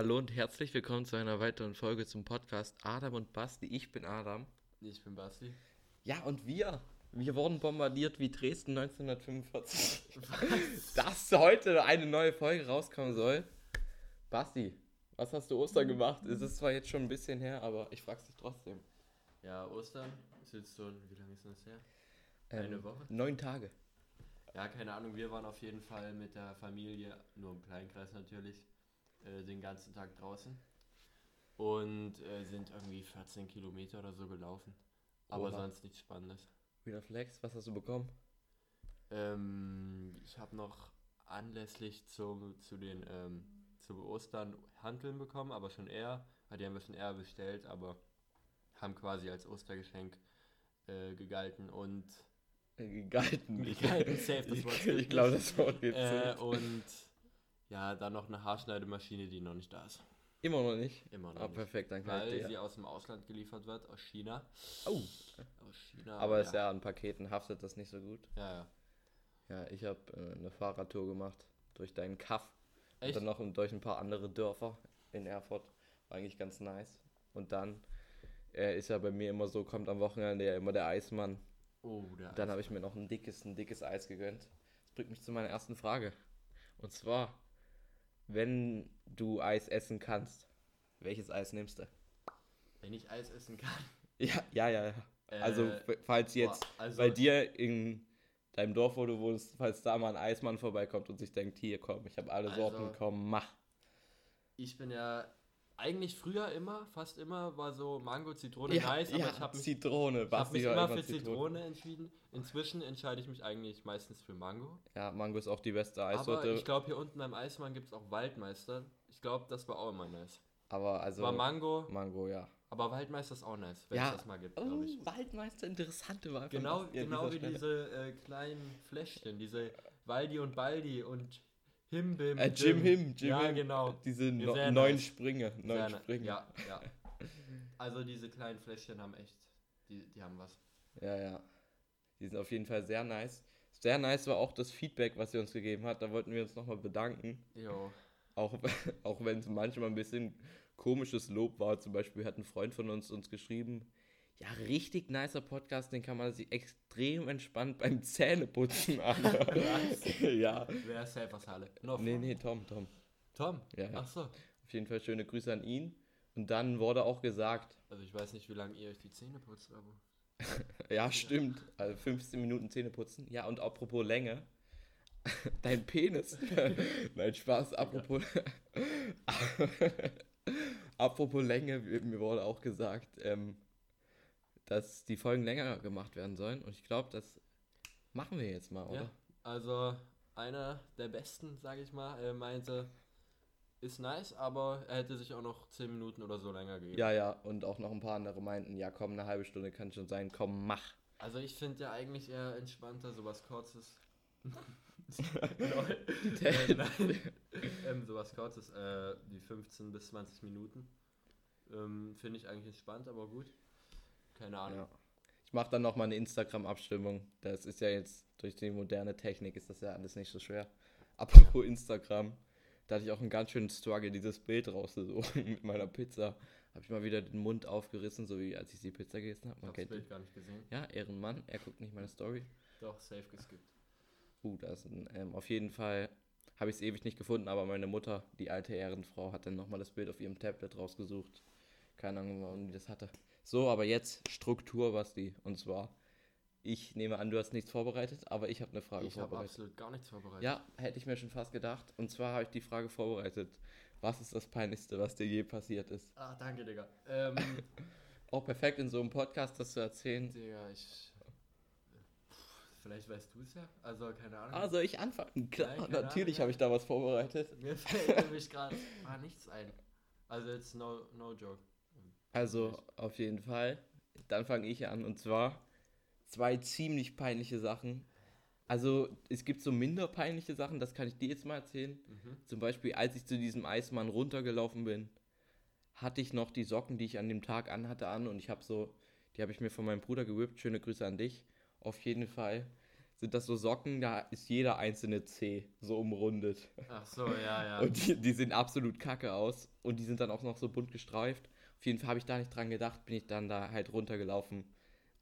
Hallo und herzlich willkommen zu einer weiteren Folge zum Podcast Adam und Basti. Ich bin Adam. Ich bin Basti. Ja, und wir, wir wurden bombardiert wie Dresden 1945. Was? Dass heute eine neue Folge rauskommen soll. Basti, was hast du Ostern gemacht? Es ist zwar jetzt schon ein bisschen her, aber ich frag's dich trotzdem. Ja, Ostern ist jetzt so, wie lange ist das her? Eine ähm, Woche? Neun Tage. Ja, keine Ahnung, wir waren auf jeden Fall mit der Familie, nur im Kleinkreis natürlich, äh, den ganzen Tag draußen und äh, sind irgendwie 14 Kilometer oder so gelaufen. Aber Oha. sonst nichts Spannendes. Wieder Flex, was hast du bekommen? Ähm, ich habe noch anlässlich zum, zu den ähm, zu Ostern Hanteln bekommen, aber schon eher, weil die haben wir schon eher bestellt, aber haben quasi als Ostergeschenk äh, gegalten und äh, gegalten. Gegalten, safe, das Wort. Ich, ich glaube, das Wort geht äh, Und ja, dann noch eine Haarschneidemaschine, die noch nicht da ist. Immer noch nicht? Immer noch ah, nicht. perfekt, dann kann Weil sie aus dem Ausland geliefert wird, aus China. Oh. Aus China. Aber ja. ist ja an Paketen haftet das nicht so gut. Ja, ja. Ja, ich habe äh, eine Fahrradtour gemacht durch deinen Kaff. Echt? Und dann noch durch ein paar andere Dörfer in Erfurt. War eigentlich ganz nice. Und dann äh, ist ja bei mir immer so, kommt am Wochenende ja immer der Eismann. Oh, der Dann habe ich mir noch ein dickes, ein dickes Eis gegönnt. Das bringt mich zu meiner ersten Frage. Und zwar, wenn du Eis essen kannst, welches Eis nimmst du? Wenn ich Eis essen kann? Ja, ja, ja. ja. Äh, also, falls jetzt boah, also bei dir in deinem Dorf, wo du wohnst, falls da mal ein Eismann vorbeikommt und sich denkt, hier komm, ich habe alle also, Sorten, komm, mach. Ich bin ja eigentlich früher immer, fast immer, war so Mango, Zitrone ja, nice, aber ja, ich habe mich, Zitrone, ich hab mich immer für Zitrone. Zitrone. entschieden. Inzwischen entscheide ich mich eigentlich meistens für Mango. Ja, Mango ist auch die beste Eissorte. Aber ich glaube, hier unten beim Eismann gibt es auch Waldmeister. Ich glaube, das war auch immer nice. Aber also. War Mango. Mango, ja. Aber Waldmeister ist auch nice, wenn ja. es das mal gibt, glaube ich. Oh, Waldmeister, interessante Wahl. Genau, genau wie Stelle. diese äh, kleinen Fläschchen, diese Waldi und Baldi und Himbim. Äh, Jim Him, Jim Ja, genau. Diese no, neun nice. Sprünge. Neun Sprünge. Ja, ja. Also diese kleinen Fläschchen haben echt, die, die haben was. Ja, ja. Die sind auf jeden Fall sehr nice. Sehr nice war auch das Feedback, was sie uns gegeben hat. Da wollten wir uns nochmal bedanken. Jo. Auch, auch wenn es manchmal ein bisschen komisches Lob war. Zum Beispiel hat ein Freund von uns uns geschrieben, ja, richtig nicer Podcast, den kann man sich extrem entspannt beim Zähneputzen anhören. ja. Wer ist Helfershalle? Nee, nee, Tom, Tom. Tom? Ja. Ach so. Auf jeden Fall schöne Grüße an ihn. Und dann wurde auch gesagt. Also ich weiß nicht, wie lange ihr euch die Zähne putzt, aber. ja, stimmt. Also 15 Minuten Zähne putzen. Ja, und apropos Länge. Dein Penis. Nein, Spaß. Apropos. apropos Länge, mir wurde auch gesagt, ähm, dass die Folgen länger gemacht werden sollen. Und ich glaube, das machen wir jetzt mal, oder? Ja, also einer der besten, sage ich mal, äh, meinte, ist nice, aber er hätte sich auch noch 10 Minuten oder so länger gegeben. Ja, ja, und auch noch ein paar andere meinten, ja komm, eine halbe Stunde kann schon sein, komm, mach. Also ich finde ja eigentlich eher entspannter, sowas kurzes. ähm, sowas kurzes, äh, die 15 bis 20 Minuten. Ähm, finde ich eigentlich entspannt, aber gut. Keine Ahnung. Ja. Ich mache dann nochmal eine Instagram-Abstimmung. Das ist ja jetzt durch die moderne Technik ist das ja alles nicht so schwer. Apropos Instagram, da hatte ich auch einen ganz schönen Struggle, dieses Bild rauszusuchen mit meiner Pizza. Habe ich mal wieder den Mund aufgerissen, so wie als ich die Pizza gegessen habe. Man ich habe das Bild gar nicht gesehen. Ja, Ehrenmann, er guckt nicht meine Story. Doch, safe geskippt. Uh, das ist ein, ähm, auf jeden Fall habe ich es ewig nicht gefunden, aber meine Mutter, die alte Ehrenfrau, hat dann nochmal das Bild auf ihrem Tablet rausgesucht. Keine Ahnung, warum die das hatte. So, aber jetzt Struktur, Basti. Und zwar, ich nehme an, du hast nichts vorbereitet, aber ich habe eine Frage ich vorbereitet. Ich habe absolut gar nichts vorbereitet. Ja, hätte ich mir schon fast gedacht. Und zwar habe ich die Frage vorbereitet. Was ist das Peinlichste, was dir je passiert ist? Ah, danke, Digga. Ähm, Auch perfekt in so einem Podcast das zu erzählen. Digga, ich. Vielleicht weißt du es ja. Also, keine Ahnung. Also, ich anfangen. Klar, Nein, natürlich habe ich da was vorbereitet. Mir fällt nämlich gerade nichts ein. Also, jetzt no, no joke. Also auf jeden Fall. Dann fange ich an und zwar zwei ziemlich peinliche Sachen. Also es gibt so minder peinliche Sachen, das kann ich dir jetzt mal erzählen. Mhm. Zum Beispiel, als ich zu diesem Eismann runtergelaufen bin, hatte ich noch die Socken, die ich an dem Tag anhatte, an und ich habe so, die habe ich mir von meinem Bruder gewippt. Schöne Grüße an dich. Auf jeden Fall sind das so Socken, da ist jeder einzelne C so umrundet. Ach so, ja, ja. Und die, die sehen absolut kacke aus. Und die sind dann auch noch so bunt gestreift. Auf jeden Fall habe ich da nicht dran gedacht, bin ich dann da halt runtergelaufen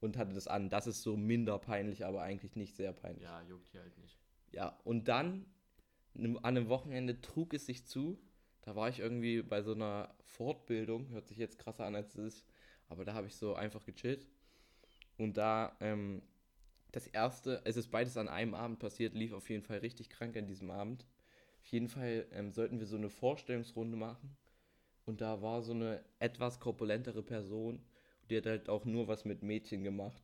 und hatte das an. Das ist so minder peinlich, aber eigentlich nicht sehr peinlich. Ja, juckt hier halt nicht. Ja, und dann an einem Wochenende trug es sich zu. Da war ich irgendwie bei so einer Fortbildung, hört sich jetzt krasser an als es ist, aber da habe ich so einfach gechillt. Und da, ähm, das erste, es ist beides an einem Abend passiert, lief auf jeden Fall richtig krank an diesem Abend. Auf jeden Fall ähm, sollten wir so eine Vorstellungsrunde machen. Und da war so eine etwas korpulentere Person, die hat halt auch nur was mit Mädchen gemacht.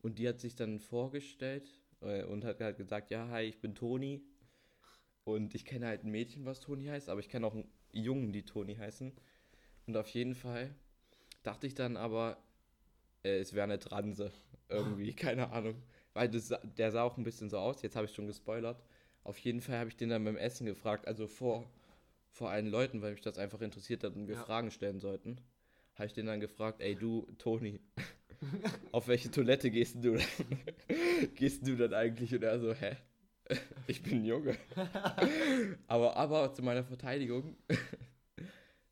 Und die hat sich dann vorgestellt äh, und hat halt gesagt, ja, hi, ich bin Toni. Und ich kenne halt ein Mädchen, was Toni heißt, aber ich kenne auch einen Jungen, die Toni heißen. Und auf jeden Fall dachte ich dann aber, äh, es wäre eine Transe. Irgendwie, keine Ahnung. Weil das, der sah auch ein bisschen so aus, jetzt habe ich schon gespoilert. Auf jeden Fall habe ich den dann beim Essen gefragt, also vor, vor allen Leuten, weil mich das einfach interessiert hat und wir ja. Fragen stellen sollten. Habe ich den dann gefragt, ey du, Toni, auf welche Toilette gehst du denn? gehst du dann eigentlich? Und er so, hä? Ich bin ein Junge. aber, aber zu meiner Verteidigung,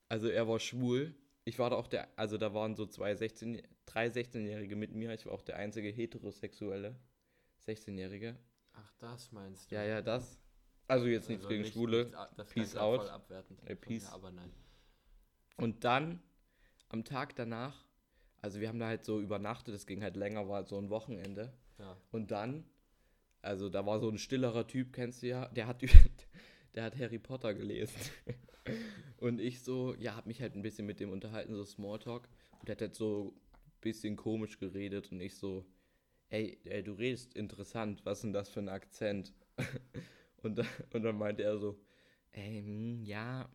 also er war schwul. Ich war da auch der, also da waren so zwei 16, drei 16-Jährige mit mir. Ich war auch der einzige heterosexuelle 16-Jährige. Ach, das meinst du? Ja, ja, das. Also jetzt also nichts gegen nicht, Schwule. Nichts, Peace out. Äh, peace. Ja, aber nein. Und dann am Tag danach, also wir haben da halt so übernachtet, es ging halt länger, war so ein Wochenende. Ja. Und dann, also da war so ein stillerer Typ, kennst du ja, der hat, der hat Harry Potter gelesen. und ich so, ja, hab mich halt ein bisschen mit dem unterhalten, so Smalltalk. Und der hat halt so ein bisschen komisch geredet und ich so, ey, ey, du redest interessant, was ist denn das für ein Akzent? und, und dann meinte er so, ähm, ja,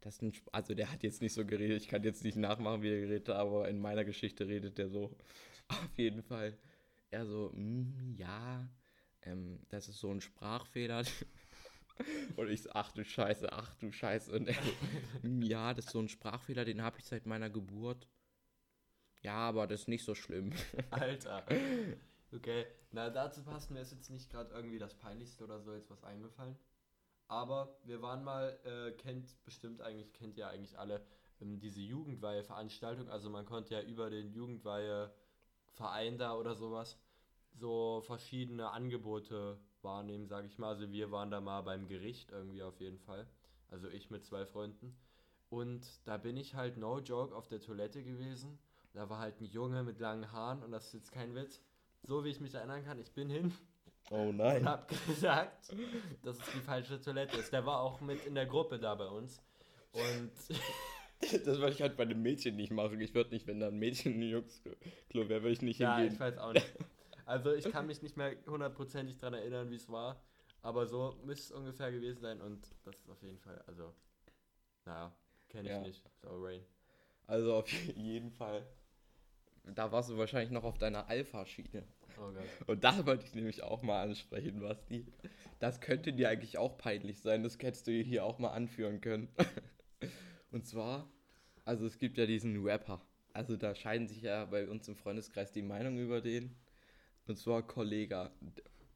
das ist ein, Sp also der hat jetzt nicht so geredet, ich kann jetzt nicht nachmachen, wie er geredet hat, aber in meiner Geschichte redet der so. Auf jeden Fall. Er so, mm, ja, ähm, das ist so ein Sprachfehler. Und ich so, ach du Scheiße, ach du Scheiße. Und er so, mm, ja, das ist so ein Sprachfehler, den habe ich seit meiner Geburt. Ja, aber das ist nicht so schlimm. Alter. Okay, na dazu passt mir jetzt nicht gerade irgendwie das Peinlichste oder so jetzt was eingefallen. Aber wir waren mal, äh, kennt bestimmt eigentlich, kennt ihr eigentlich alle ähm, diese Jugendweihe-Veranstaltung. Also man konnte ja über den Jugendweihe-Verein da oder sowas so verschiedene Angebote wahrnehmen, sage ich mal. Also wir waren da mal beim Gericht irgendwie auf jeden Fall. Also ich mit zwei Freunden. Und da bin ich halt no joke auf der Toilette gewesen. Da war halt ein Junge mit langen Haaren und das ist jetzt kein Witz. So wie ich mich erinnern kann, ich bin hin Oh nein. Und hab gesagt, dass es die falsche Toilette ist. Der war auch mit in der Gruppe da bei uns. Und. das würde ich halt bei einem Mädchen nicht machen. Ich würde nicht, wenn da ein Mädchen in Jungs-Klo wäre, würde ich nicht ja, hingehen. Ja, ich weiß auch nicht. Also ich kann mich nicht mehr hundertprozentig daran erinnern, wie es war. Aber so müsste es ungefähr gewesen sein und das ist auf jeden Fall, also, naja, kenne ich ja. nicht. So, Rain. Also auf jeden Fall. Da warst du wahrscheinlich noch auf deiner Alpha-Schiene. Oh Und das wollte ich nämlich auch mal ansprechen, Basti. Das könnte dir eigentlich auch peinlich sein. Das hättest du hier auch mal anführen können. Und zwar, also es gibt ja diesen Rapper. Also da scheiden sich ja bei uns im Freundeskreis die Meinungen über den. Und zwar Kollega.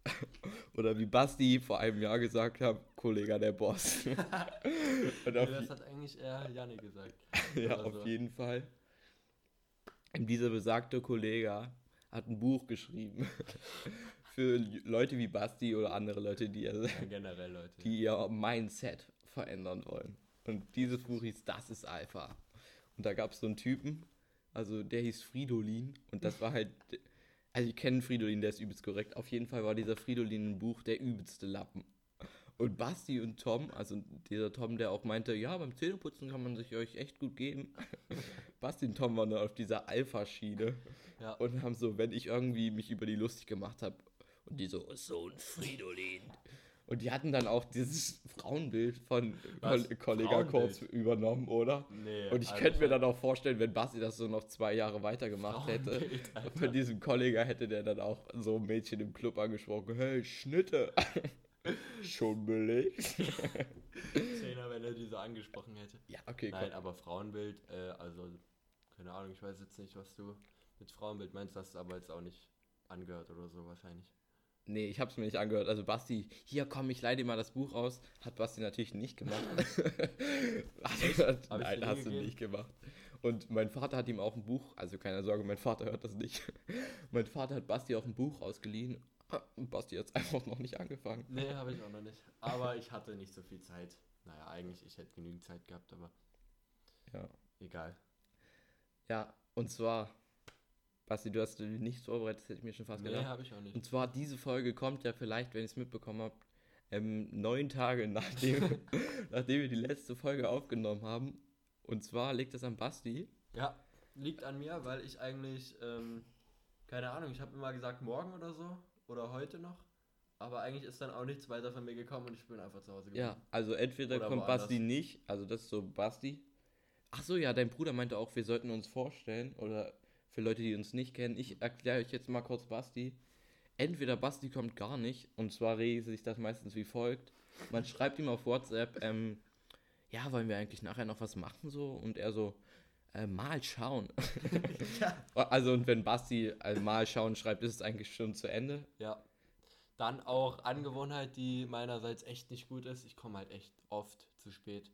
Oder wie Basti vor einem Jahr gesagt hat, Kollega der Boss. das hat eigentlich eher Janne gesagt. ja, auf so. jeden Fall. Dieser besagte Kollege hat ein Buch geschrieben. Für Leute wie Basti oder andere Leute, die, ihr, ja, Leute. die ihr Mindset verändern wollen. Und dieses Buch hieß Das ist Alpha. Und da gab es so einen Typen, also der hieß Fridolin. Und das war halt. Also ich kenne Fridolin, der ist übelst korrekt. Auf jeden Fall war dieser Fridolin ein Buch der übelste Lappen. Und Basti und Tom, also dieser Tom, der auch meinte, ja, beim Zähneputzen kann man sich euch echt gut geben. Basti und Tom waren dann auf dieser Alpha-Schiene ja. und haben so, wenn ich irgendwie mich über die lustig gemacht habe, und die so, so ein Fridolin. Und die hatten dann auch dieses Frauenbild von Kollega Korps übernommen, oder? Nee. Und ich also könnte mir dann auch vorstellen, wenn Basti das so noch zwei Jahre weitergemacht hätte, von diesem Kollega hätte der dann auch so ein Mädchen im Club angesprochen, hey, Schnitte. Schon belegt. Zehner, wenn er die so angesprochen hätte. Ja, okay. Nein, komm. aber Frauenbild, äh, also, keine Ahnung, ich weiß jetzt nicht, was du mit Frauenbild meinst, hast du aber jetzt auch nicht angehört oder so wahrscheinlich. Nee, ich habe es mir nicht angehört. Also Basti, hier komm, ich leih dir mal das Buch aus. Hat Basti natürlich nicht gemacht. hat, nein, hast du nicht gemacht. Und mein Vater hat ihm auch ein Buch, also keine Sorge, mein Vater hört das nicht. mein Vater hat Basti auch ein Buch ausgeliehen. Basti hat es einfach noch nicht angefangen. Nee, habe ich auch noch nicht. Aber ich hatte nicht so viel Zeit. Naja, eigentlich, ich hätte genügend Zeit gehabt, aber. Ja. Egal. Ja, und zwar, Basti, du hast nichts vorbereitet, das hätte ich mir schon fast Nee, gedacht. habe ich auch nicht. Und zwar, diese Folge kommt ja vielleicht, wenn ich es mitbekommen habe, ähm, neun Tage nachdem, nachdem wir die letzte Folge aufgenommen haben. Und zwar liegt es an Basti. Ja, liegt an mir, weil ich eigentlich, ähm, keine Ahnung, ich habe immer gesagt morgen oder so oder heute noch, aber eigentlich ist dann auch nichts weiter von mir gekommen und ich bin einfach zu Hause geblieben. Ja, also entweder Oder kommt woanders. Basti nicht, also das ist so Basti. Ach so, ja, dein Bruder meinte auch, wir sollten uns vorstellen, oder für Leute, die uns nicht kennen, ich erkläre euch jetzt mal kurz Basti. Entweder Basti kommt gar nicht, und zwar regelt sich das meistens wie folgt. Man schreibt ihm auf WhatsApp, ähm, ja, wollen wir eigentlich nachher noch was machen so? Und er so, äh, mal schauen. Also, und wenn Basti äh, mal schauen schreibt, ist es eigentlich schon zu Ende. Ja. Dann auch Angewohnheit, die meinerseits echt nicht gut ist. Ich komme halt echt oft zu spät.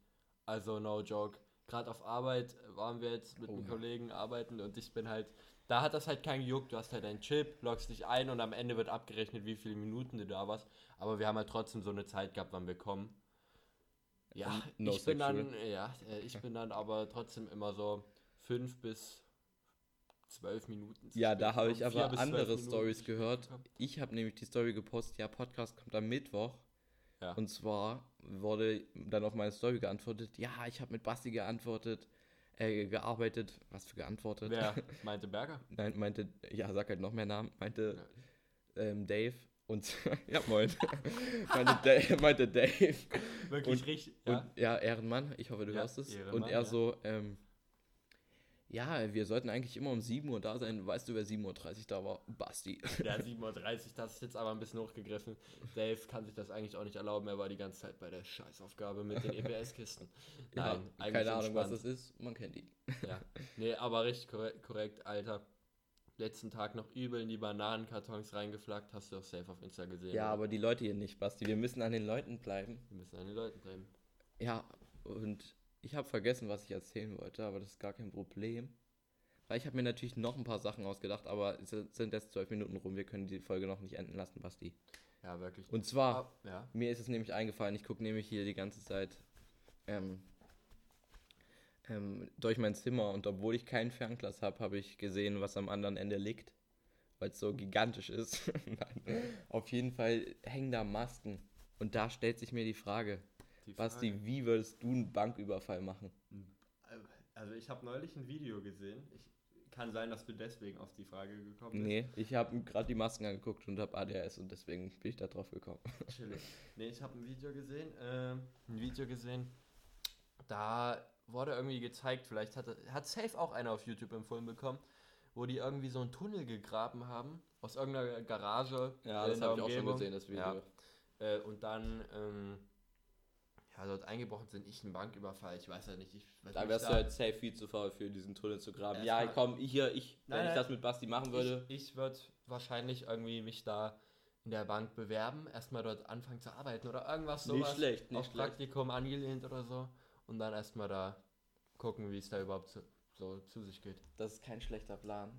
Also no joke. Gerade auf Arbeit waren wir jetzt mit Oh einem ja. Kollegen arbeiten und ich bin halt, da hat das halt kein gejuckt. Du hast halt einen Chip, loggst dich ein und am Ende wird abgerechnet, wie viele Minuten du da warst. Aber wir haben halt trotzdem so eine Zeit gehabt, wann wir kommen. Ja, no ich bin dann, ja, äh, ich bin dann aber trotzdem immer so fünf bis zwölf Minuten. Ja, da habe ich aber andere Stories gehört. Ich habe nämlich die Story gepostet, ja, Podcast kommt am Mittwoch. Ja. Und zwar wurde dann auf meine Story geantwortet, ja, ich habe mit Basti geantwortet, äh, gearbeitet, was für geantwortet? Wer meinte Berger? Nein, meinte, ja, sag halt noch mehr Namen, meinte ähm, Dave und, ja, moin, meinte, Dave, meinte Dave Wirklich Und- richtig. und Ja. ja, Ehrenmann, ich hoffe, du Ja, hörst es. Ehrenmann, und er ja. so, ähm, ja, wir sollten eigentlich immer um 7 Uhr da sein. Weißt du, wer 7.30 Uhr da war? Basti. Ja, 7.30 Uhr, das ist jetzt aber ein bisschen hochgegriffen. Dave kann sich das eigentlich auch nicht erlauben. Er war die ganze Zeit bei der Scheißaufgabe mit den EPS-Kisten. Ja, Nein, eigentlich keine Ahnung, was entspannt. das ist. Man kennt ihn. Ja. Nee, aber richtig korrekt, korrekt, Alter. Letzten Tag noch übel in die Bananenkartons reingeflaggt. Hast du auch safe auf Insta gesehen. Ja, oder? aber die Leute hier nicht, Basti. Wir müssen an den Leuten bleiben. Wir müssen an den Leuten bleiben. Ja, und ich habe vergessen, was ich erzählen wollte, aber das ist gar kein Problem. Weil ich habe mir natürlich noch ein paar Sachen ausgedacht, aber es sind jetzt zwölf Minuten rum. Wir können die Folge noch nicht enden lassen, Basti. Ja, wirklich. Und zwar, ja. mir ist es nämlich eingefallen, ich gucke nämlich hier die ganze Zeit ähm, ähm, durch mein Zimmer und obwohl ich kein Fernglas habe, habe ich gesehen, was am anderen Ende liegt, weil es so gigantisch ist. Auf jeden Fall hängen da Masken. Und da stellt sich mir die Frage, Die Basti, Frage. wie würdest du einen Banküberfall machen? Also ich habe neulich ein Video gesehen. Ich, kann sein, dass du deswegen auf die Frage gekommen bist. Nee, ich habe gerade die Masken angeguckt und habe ADHS und deswegen bin ich da drauf gekommen. Chillig. Nee, ich habe ein Video gesehen. Ähm, ein Video gesehen. Da wurde irgendwie gezeigt, vielleicht hat, hat Safe auch einer auf YouTube empfohlen bekommen, wo die irgendwie so einen Tunnel gegraben haben aus irgendeiner Garage. äh, in der Umgebung. das Ja. Äh, und dann ähm, ja, dort eingebrochen sind. Ich ein Banküberfall. Ich weiß ja nicht. Ich, Da wärst du halt safe viel zu faul für diesen Tunnel zu graben. Ja, komm, hier, ich, wenn Nein, ich das mit Basti machen würde. Ich, ich würde wahrscheinlich irgendwie mich da in der Bank bewerben, erstmal dort anfangen zu arbeiten oder irgendwas Nicht sowas. schlecht, nicht auf schlecht. Praktikum angelehnt oder so. Und dann erstmal da gucken, wie es da überhaupt so, so zu sich geht. Das ist kein schlechter Plan.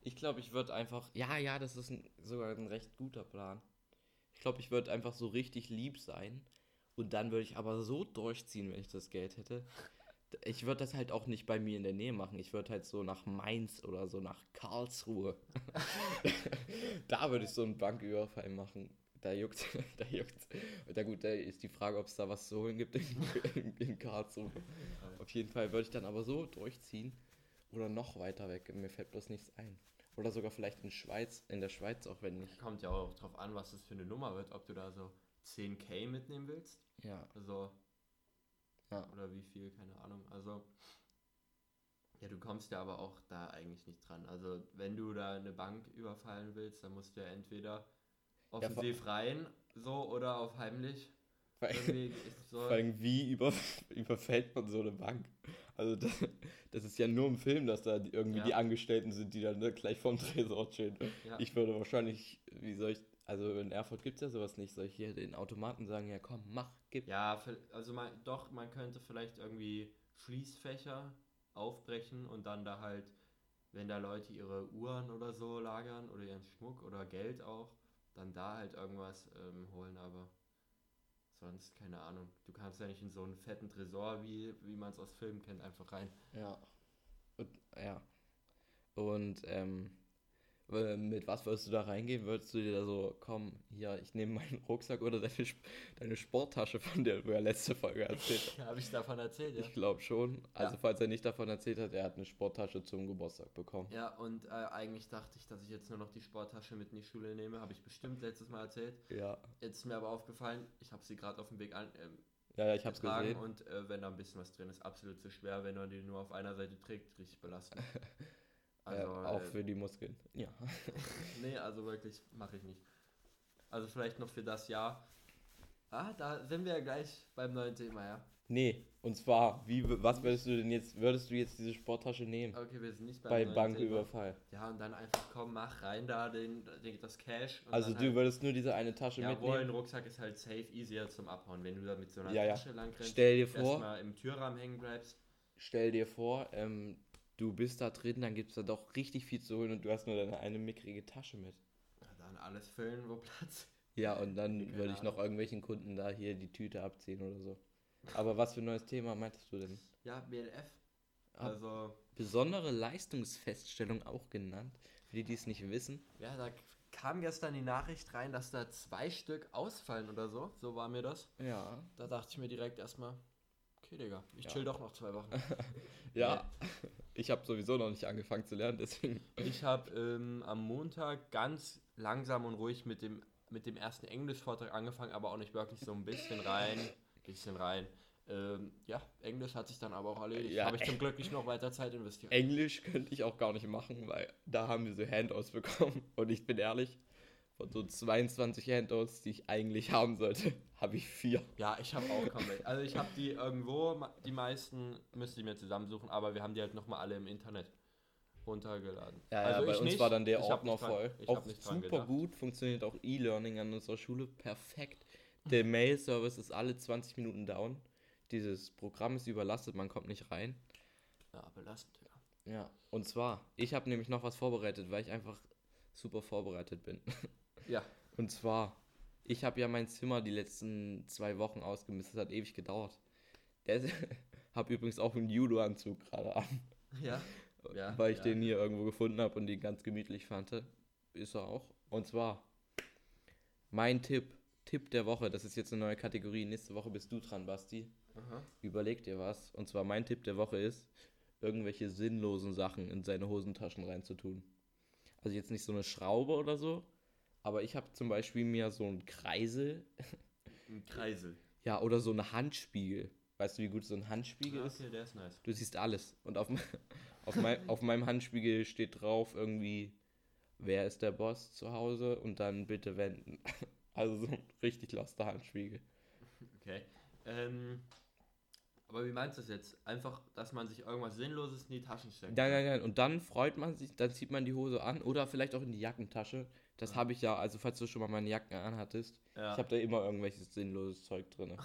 Ich glaube, ich würde einfach. Ja, ja, das ist ein, sogar ein recht guter Plan. Ich glaube, ich würde einfach so richtig lieb sein. Und dann würde ich aber so durchziehen, wenn ich das Geld hätte. Ich würde das halt auch nicht bei mir in der Nähe machen. Ich würde halt so nach Mainz oder so nach Karlsruhe. da würde ich so einen Banküberfall machen. Da juckt, da juckt. Na gut, da ist die Frage, ob es da was zu holen gibt in, in, in Karlsruhe. Auf jeden Fall würde ich dann aber so durchziehen. Oder noch weiter weg. Mir fällt bloß nichts ein. Oder sogar vielleicht in Schweiz, in der Schweiz auch, wenn nicht. Kommt ja auch drauf an, was das für eine Nummer wird, ob du da so 10k mitnehmen willst. Ja. Also, Ja. oder wie viel, keine Ahnung. Also, ja, du kommst ja aber auch da eigentlich nicht dran. Also, wenn du da eine Bank überfallen willst, dann musst du ja entweder offensiv rein, so, oder auf heimlich. Vor vor allem wie über, überfällt man so eine Bank? Also das, das ist ja nur im Film, dass da die- irgendwie Ja. die Angestellten sind, die dann ne, gleich vorm Tresor stehen. Ja. Ich würde wahrscheinlich, wie soll ich, Also in Erfurt gibt es ja sowas nicht. Soll ich hier den Automaten sagen, ja komm, mach, gib. Ja, also man, doch, man könnte vielleicht irgendwie Schließfächer aufbrechen und dann da halt, wenn da Leute ihre Uhren oder so lagern oder ihren Schmuck oder Geld auch, dann da halt irgendwas ähm, holen, aber sonst keine Ahnung. Du kannst ja nicht in so einen fetten Tresor, wie, wie man es aus Filmen kennt, einfach rein. Ja. Und, ja. Und ähm, mit was würdest du da reingehen? Würdest du dir da so, komm, hier, ich nehme meinen Rucksack oder deine, deine Sporttasche, von der du ja letzte Folge erzählt hast? Habe ich davon erzählt, ja? Ich glaube schon. Also, ja. falls er nicht davon erzählt hat, er hat eine Sporttasche zum Geburtstag bekommen. Ja, und äh, eigentlich dachte ich, dass ich jetzt nur noch die Sporttasche mit in die Schule nehme. Habe ich bestimmt letztes Mal erzählt. Ja. Jetzt ist mir aber aufgefallen, ich habe sie gerade auf dem Weg an. Ähm, ja, ja, ich habe es gesehen. Und äh, wenn da ein bisschen was drin ist, absolut zu schwer. Wenn man die nur auf einer Seite trägt, richtig belastend. Also, ja, auch äh, für die Muskeln. Ja. nee, also wirklich mache ich nicht. Also vielleicht noch für das Jahr. Ah, da sind wir ja gleich beim neuen Thema, ja. Nee, und zwar, wie, was würdest du denn jetzt, würdest du jetzt diese Sporttasche nehmen? Okay, wir sind nicht beim Bei Banküberfall. Ja, und dann einfach, komm, mach rein da den, den das Cash. also du halt, würdest nur diese eine Tasche ja, mitnehmen? Ja, ein Rucksack ist halt safe, easier zum Abhauen, wenn du da mit so einer ja, Tasche ja. lang rennst. Stell dir vor. Erstmal im Türrahmen hängen bleibst. Stell dir vor, ähm, du bist da drin, dann gibt es da doch richtig viel zu holen und du hast nur deine eine mickrige Tasche mit. Ja, dann alles füllen, wo Platz. Ja, und dann würde ich noch irgendwelchen Kunden da hier die Tüte abziehen oder so. Aber was für ein neues Thema meintest du denn? Ja, BLF. Also. Besondere Leistungsfeststellung auch genannt, für die, die es nicht wissen. Ja, da kam gestern die Nachricht rein, dass da zwei Stück ausfallen oder so. So war mir das. Ja. Da dachte ich mir direkt erstmal, okay, Digga, ich ja. chill doch noch zwei Wochen. ja, ich habe sowieso noch nicht angefangen zu lernen, deswegen. Ich habe ähm, am Montag ganz langsam und ruhig mit dem, mit dem ersten Englischvortrag angefangen, aber auch nicht wirklich so ein bisschen rein, bisschen rein. Ähm, ja, Englisch hat sich dann aber auch erledigt. Ja, habe ich zum Glück nicht noch weiter Zeit investiert. Englisch könnte ich auch gar nicht machen, weil da haben wir so Handouts bekommen. Und ich bin ehrlich, von so 22 Handouts, die ich eigentlich haben sollte, habe ich vier. Ja, ich habe auch welche. Also ich habe die irgendwo, die meisten müsste ich mir zusammensuchen, aber wir haben die halt nochmal alle im Internet runtergeladen. Ja, also ja bei uns nicht, war dann der Ordner voll. Auch super gut, funktioniert auch E-Learning an unserer Schule perfekt. Der Mail-Service ist alle 20 Minuten down. Dieses Programm ist überlastet, man kommt nicht rein. Ja, belastet, ja. Ja, und zwar, ich habe nämlich noch was vorbereitet, weil ich einfach super vorbereitet bin. Ja. Und zwar, ich habe ja mein Zimmer die letzten zwei Wochen ausgemistet, hat ewig gedauert. Der habe übrigens auch einen Judo-Anzug gerade an. Ja. ja weil ich ja. den hier irgendwo gefunden habe und den ganz gemütlich fand. Ist er auch. Und zwar, mein Tipp, Tipp der Woche, das ist jetzt eine neue Kategorie. Nächste Woche bist du dran, Basti. Aha. Überleg dir was. Und zwar, mein Tipp der Woche ist, irgendwelche sinnlosen Sachen in seine Hosentaschen reinzutun. Also jetzt nicht so eine Schraube oder so, aber ich habe zum Beispiel mir so einen Kreisel. Ein Kreisel. Ja, oder so einen Handspiegel. Weißt du, wie gut so ein Handspiegel ah, ist? Okay, der ist nice. Du siehst alles. Und auf, auf, mein, auf meinem Handspiegel steht drauf irgendwie, wer ist der Boss zu Hause und dann bitte wenden. Also so ein richtig loster Handspiegel. Okay. Ähm, aber wie meinst du das jetzt? Einfach, dass man sich irgendwas Sinnloses in die Taschen steckt? Nein, nein, nein. Und dann freut man sich, dann zieht man die Hose an oder vielleicht auch in die Jackentasche. Das ja. habe ich ja, also falls du schon mal meine Jacken anhattest, ja. ich habe da immer irgendwelches sinnloses Zeug drin.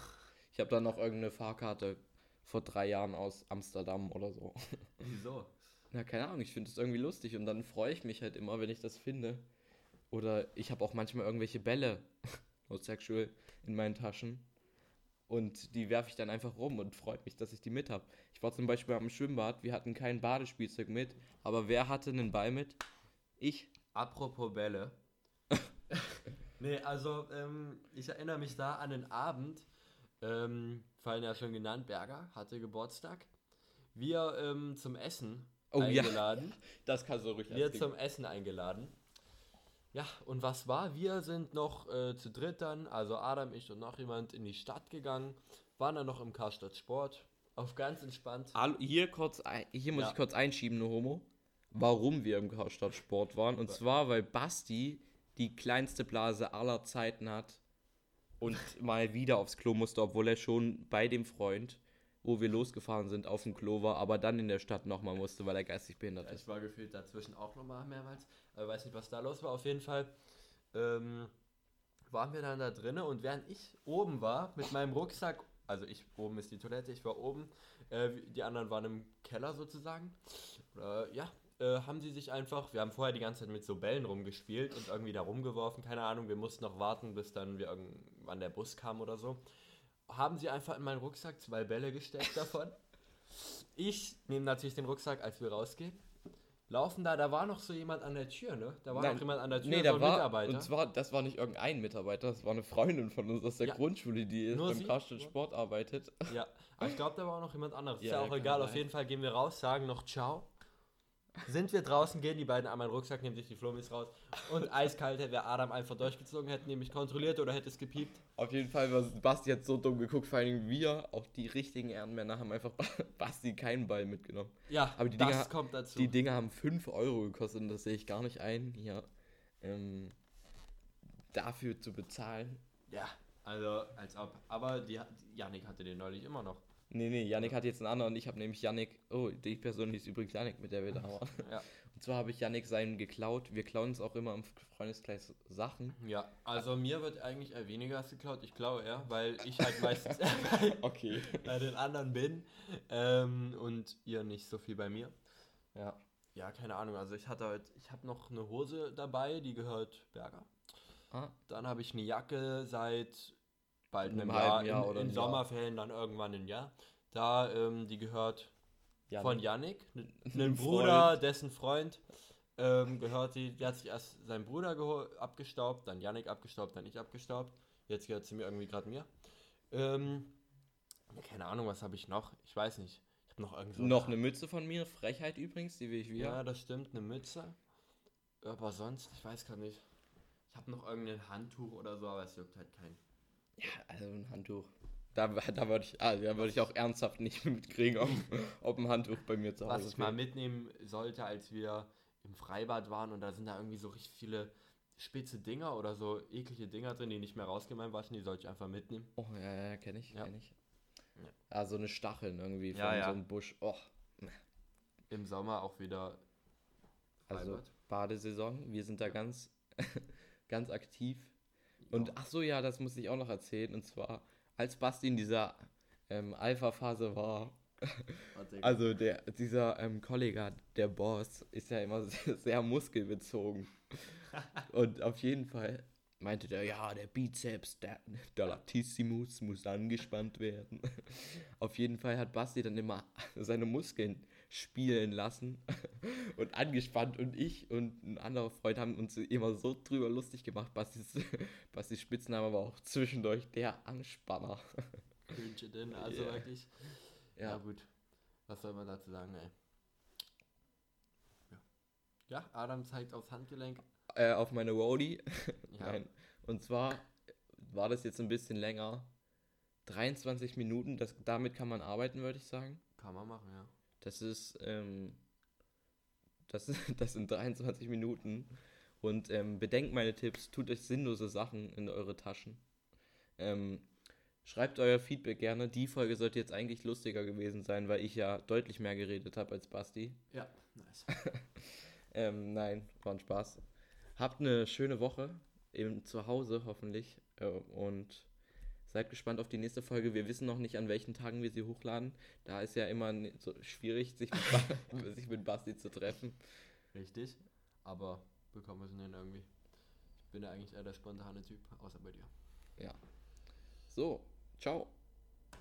Ich habe da noch irgendeine Fahrkarte vor drei Jahren aus Amsterdam oder so. Wieso? Na, keine Ahnung, ich finde es irgendwie lustig und dann freue ich mich halt immer, wenn ich das finde. Oder ich habe auch manchmal irgendwelche Bälle, no sexual, in meinen Taschen. Und die werfe ich dann einfach rum und freut mich, dass ich die mit habe. Ich war zum Beispiel am Schwimmbad, wir hatten kein Badespielzeug mit, aber wer hatte einen Ball mit? Ich. Apropos Bälle. nee, also ähm, ich erinnere mich da an den Abend, ähm, vorhin ja schon genannt, Berger hatte Geburtstag. Wir ähm, zum Essen oh, eingeladen. Ja. Das kannst du ruhig Wir zum Essen eingeladen. Ja, und was war? Wir sind noch äh, zu dritt dann, also Adam, ich und noch jemand, in die Stadt gegangen, waren dann noch im Karstadt Sport, auf ganz entspannt. Hier, kurz, hier muss ja. ich kurz einschieben, nur Homo warum wir im Karstadt Sport waren. Und zwar, weil Basti die kleinste Blase aller Zeiten hat und mal wieder aufs Klo musste, obwohl er schon bei dem Freund, wo wir losgefahren sind, auf dem Klo war, aber dann in der Stadt nochmal musste, weil er geistig behindert ist. Ich war gefühlt dazwischen auch nochmal mehrmals. Ich weiß nicht, was da los war. Auf jeden Fall ähm, waren wir dann da drinnen und während ich oben war mit meinem Rucksack, also ich oben ist die Toilette, ich war oben, äh, die anderen waren im Keller sozusagen. Äh, ja, äh, haben sie sich einfach, wir haben vorher die ganze Zeit mit so Bällen rumgespielt und irgendwie da rumgeworfen, keine Ahnung, wir mussten noch warten, bis dann wir irgendwann der Bus kam oder so. Haben sie einfach in meinen Rucksack zwei Bälle gesteckt davon. Ich nehme natürlich den Rucksack, als wir rausgehen. Laufen da, da war noch so jemand an der Tür, ne? Da war Nein, noch jemand an der Tür, Nee, so da ein war, Mitarbeiter. und zwar, das war nicht irgendein Mitarbeiter, das war eine Freundin von uns aus der Ja, Grundschule, die nur beim? Karstadt Sport arbeitet. Ja, aber ich glaube, da war auch noch jemand anderes. Ist Ja, ja auch egal, auf jeden Fall gehen wir raus, sagen noch Ciao. Sind wir draußen, gehen die beiden an meinen Rucksack, nehmen sich die Flummis raus und eiskalt wäre Adam einfach durchgezogen, hätte nämlich kontrolliert oder hätte es gepiept. Auf jeden Fall war Basti jetzt so dumm geguckt, vor allem wir, auch die richtigen Ehrenmänner, haben einfach Basti keinen Ball mitgenommen. Ja, Aber die das Dinger- kommt dazu. Die Dinger haben 5 Euro gekostet und das sehe ich gar nicht ein, hier ähm, dafür zu bezahlen. ja, also als ob. Aber die, Janik hatte den neulich immer noch. Nee, nee, Yannick hat jetzt einen anderen. Ich habe nämlich Yannick, oh, die Person hieß übrigens Yannick, mit der wir da waren. Ja. Und zwar habe ich Yannick seinen geklaut. Wir klauen uns auch immer im Freundeskreis Sachen. Ja, also mir wird eigentlich eher weniger geklaut. Ich klaue eher, weil ich halt meistens bei, Okay. bei den anderen bin ähm, und ihr nicht so viel bei mir. Ja. Ja, keine Ahnung. Also ich hatte heute, ich habe noch eine Hose dabei, die gehört Berger. Ah, Dann habe ich eine Jacke seit bald Einem einem Jahr, Jahr in, oder in ein Jahr. Sommerferien dann irgendwann ein Jahr. Da, ähm, die gehört Yannick. von Yannick, einem Bruder, dessen Freund, ähm, gehört die, der hat sich erst sein Bruder abgestaubt, dann Yannick abgestaubt, dann ich abgestaubt. Jetzt gehört sie mir irgendwie gerade mir. Ähm, keine Ahnung, was habe ich noch? Ich weiß nicht. Ich habe noch irgend so Noch eine Mütze von mir, Frechheit übrigens, die will ich wieder. Ja, das stimmt, eine Mütze. Aber sonst, ich weiß gar nicht. Ich habe noch irgendein Handtuch oder so, aber es juckt halt keinen. Ja, also ein Handtuch. Da, da würde ich, ah, da würde ich auch ernsthaft nicht mitkriegen, ob, ob ein Handtuch bei mir zu Hause Was ich mal mitnehmen sollte, als wir im Freibad waren und da sind da irgendwie so richtig viele spitze Dinger oder so eklige Dinger drin, die nicht mehr rausgehen beim Waschen, die sollte ich einfach mitnehmen. Oh, ja, ja, kenne ich, Ja. kenne ich. Ja. Ah, so eine Stacheln irgendwie von Ja, ja. so einem Busch. Oh, Im Sommer auch wieder also Freibad. Badesaison. Wir sind da ganz, ganz aktiv. Und ach so, ja, das muss ich auch noch erzählen. Und zwar, als Basti in dieser ähm, Alpha-Phase war, Warte, also der, dieser ähm, Kollege, der Boss, ist ja immer sehr, sehr muskelbezogen. Und auf jeden Fall meinte der, ja, der Bizeps, der, der Latissimus muss angespannt werden. Auf jeden Fall hat Basti dann immer seine Muskeln spielen lassen und angespannt und ich und ein anderer Freund haben uns immer so drüber lustig gemacht. Bastis, Bastis Spitzname war auch zwischendurch der Anspanner. Wünsche denn, also Ja. wirklich. Ja. Ja, gut. Was soll man dazu sagen, ey? Ja. Ja, Adam zeigt aufs Handgelenk. äh, auf meine Roadie. Ja. Nein. Und zwar war das jetzt ein bisschen länger. 23 Minuten, das, damit kann man arbeiten, würde ich sagen. Kann man machen, ja. Das ist, ähm, das, das sind 23 Minuten. Und ähm, bedenkt meine Tipps, tut euch sinnlose Sachen in eure Taschen. Ähm, schreibt euer Feedback gerne. Die Folge sollte jetzt eigentlich lustiger gewesen sein, weil ich ja deutlich mehr geredet habe als Basti. Ja, nice. Ähm, nein, war ein Spaß. Habt eine schöne Woche eben zu Hause hoffentlich äh, und seid gespannt auf die nächste Folge. Wir wissen noch nicht, an welchen Tagen wir sie hochladen. Da ist ja immer so schwierig, sich mit, sich mit Basti zu treffen. Richtig. Aber bekommen wir es denn irgendwie. Ich bin ja eigentlich eher der spontane Typ, außer bei dir. Ja. So, ciao.